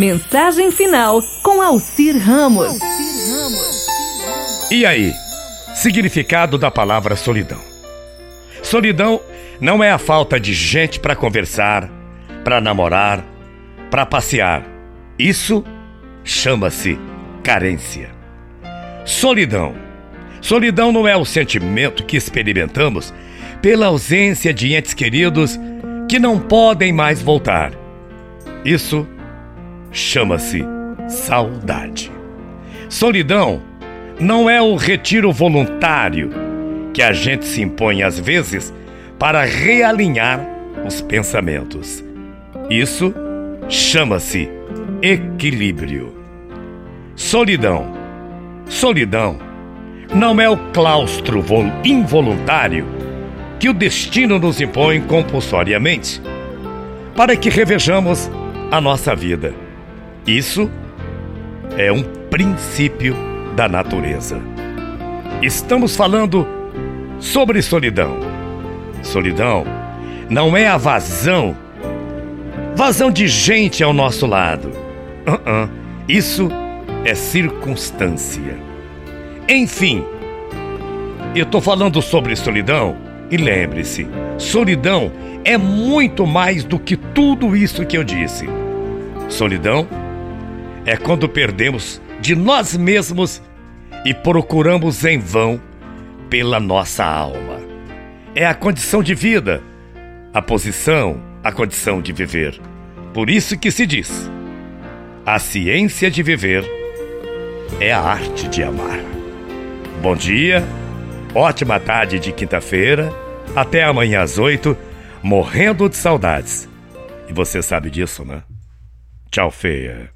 Mensagem final com Alcir Ramos. E aí? Significado da palavra solidão. Solidão não é a falta de gente para conversar, para namorar, para passear. Isso chama-se carência. Solidão. Solidão não é o sentimento que experimentamos pela ausência de entes queridos que não podem mais voltar. Isso chama-se saudade. Solidão não é o retiro voluntário que a gente se impõe às vezes para realinhar os pensamentos. Isso chama-se equilíbrio. Solidão. Solidão não é o claustro involuntário que o destino nos impõe compulsoriamente para que revejamos a nossa vida. Isso é um princípio da natureza. Estamos falando sobre solidão. Solidão não é a vazão, vazão de gente ao nosso lado. Uh -uh. Isso é circunstância. Enfim, eu estou falando sobre solidão e lembre-se: solidão é muito mais do que tudo isso que eu disse. Solidão é quando perdemos de nós mesmos e procuramos em vão pela nossa alma. É a condição de vida, a posição, a condição de viver. Por isso que se diz: a ciência de viver é a arte de amar. Bom dia, ótima tarde de quinta-feira, até amanhã às oito, morrendo de saudades. E você sabe disso, né? Tchau, feia.